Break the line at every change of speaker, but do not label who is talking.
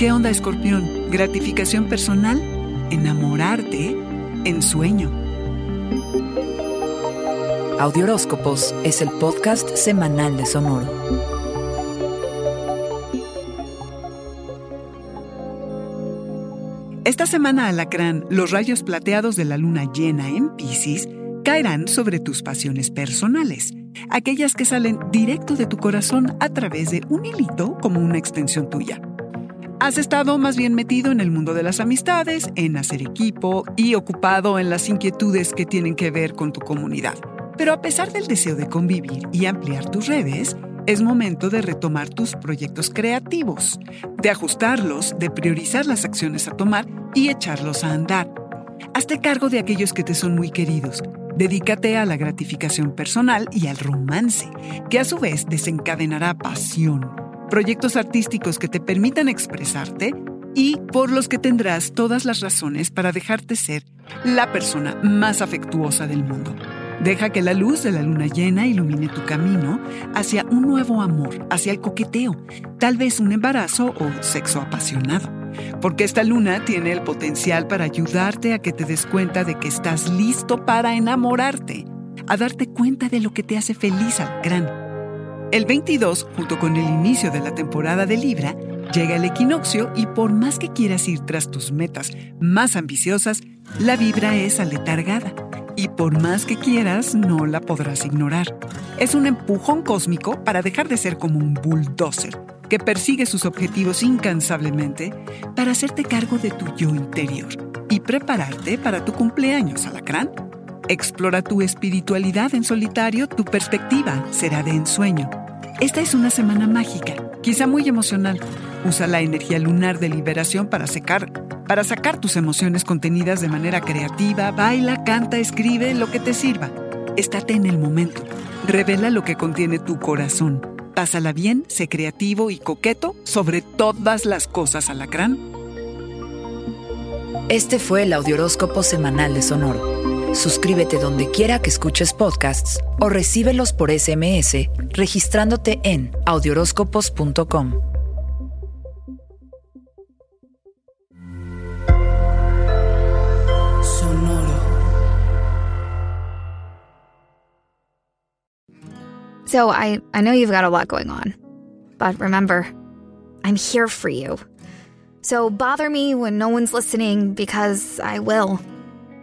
¿Qué onda, escorpión? Gratificación personal, enamorarte, en sueño.
Audioróscopos es el podcast semanal de Sonoro.
Esta semana, Alacrán, los rayos plateados de la luna llena en Pisces caerán sobre tus pasiones personales, aquellas que salen directo de tu corazón a través de un hilito como una extensión tuya. Has estado más bien metido en el mundo de las amistades, en hacer equipo y ocupado en las inquietudes que tienen que ver con tu comunidad. Pero a pesar del deseo de convivir y ampliar tus redes, es momento de retomar tus proyectos creativos, de ajustarlos, de priorizar las acciones a tomar y echarlos a andar. Hazte cargo de aquellos que te son muy queridos. Dedícate a la gratificación personal y al romance, que a su vez desencadenará pasión proyectos artísticos que te permitan expresarte y por los que tendrás todas las razones para dejarte ser la persona más afectuosa del mundo. Deja que la luz de la luna llena ilumine tu camino hacia un nuevo amor, hacia el coqueteo, tal vez un embarazo o sexo apasionado. Porque esta luna tiene el potencial para ayudarte a que te des cuenta de que estás listo para enamorarte, a darte cuenta de lo que te hace feliz al gran el 22, junto con el inicio de la temporada de Libra, llega el equinoccio y por más que quieras ir tras tus metas más ambiciosas, la vibra es aletargada y por más que quieras no la podrás ignorar. Es un empujón cósmico para dejar de ser como un bulldozer que persigue sus objetivos incansablemente para hacerte cargo de tu yo interior y prepararte para tu cumpleaños, alacrán. Explora tu espiritualidad en solitario, tu perspectiva será de ensueño. Esta es una semana mágica, quizá muy emocional. Usa la energía lunar de liberación para secar, para sacar tus emociones contenidas de manera creativa, baila, canta, escribe, lo que te sirva. Estate en el momento. Revela lo que contiene tu corazón. Pásala bien, sé creativo y coqueto sobre todas las cosas, alacrán.
Este fue el Audioróscopo Semanal de Sonoro. Suscríbete donde quiera que escuches podcasts o recíbelos por SMS registrándote en audioróscopos.com.
Sonoro.
So I, I know you've got a lot going on, but remember, I'm here for you. So bother me when no one's listening because I will.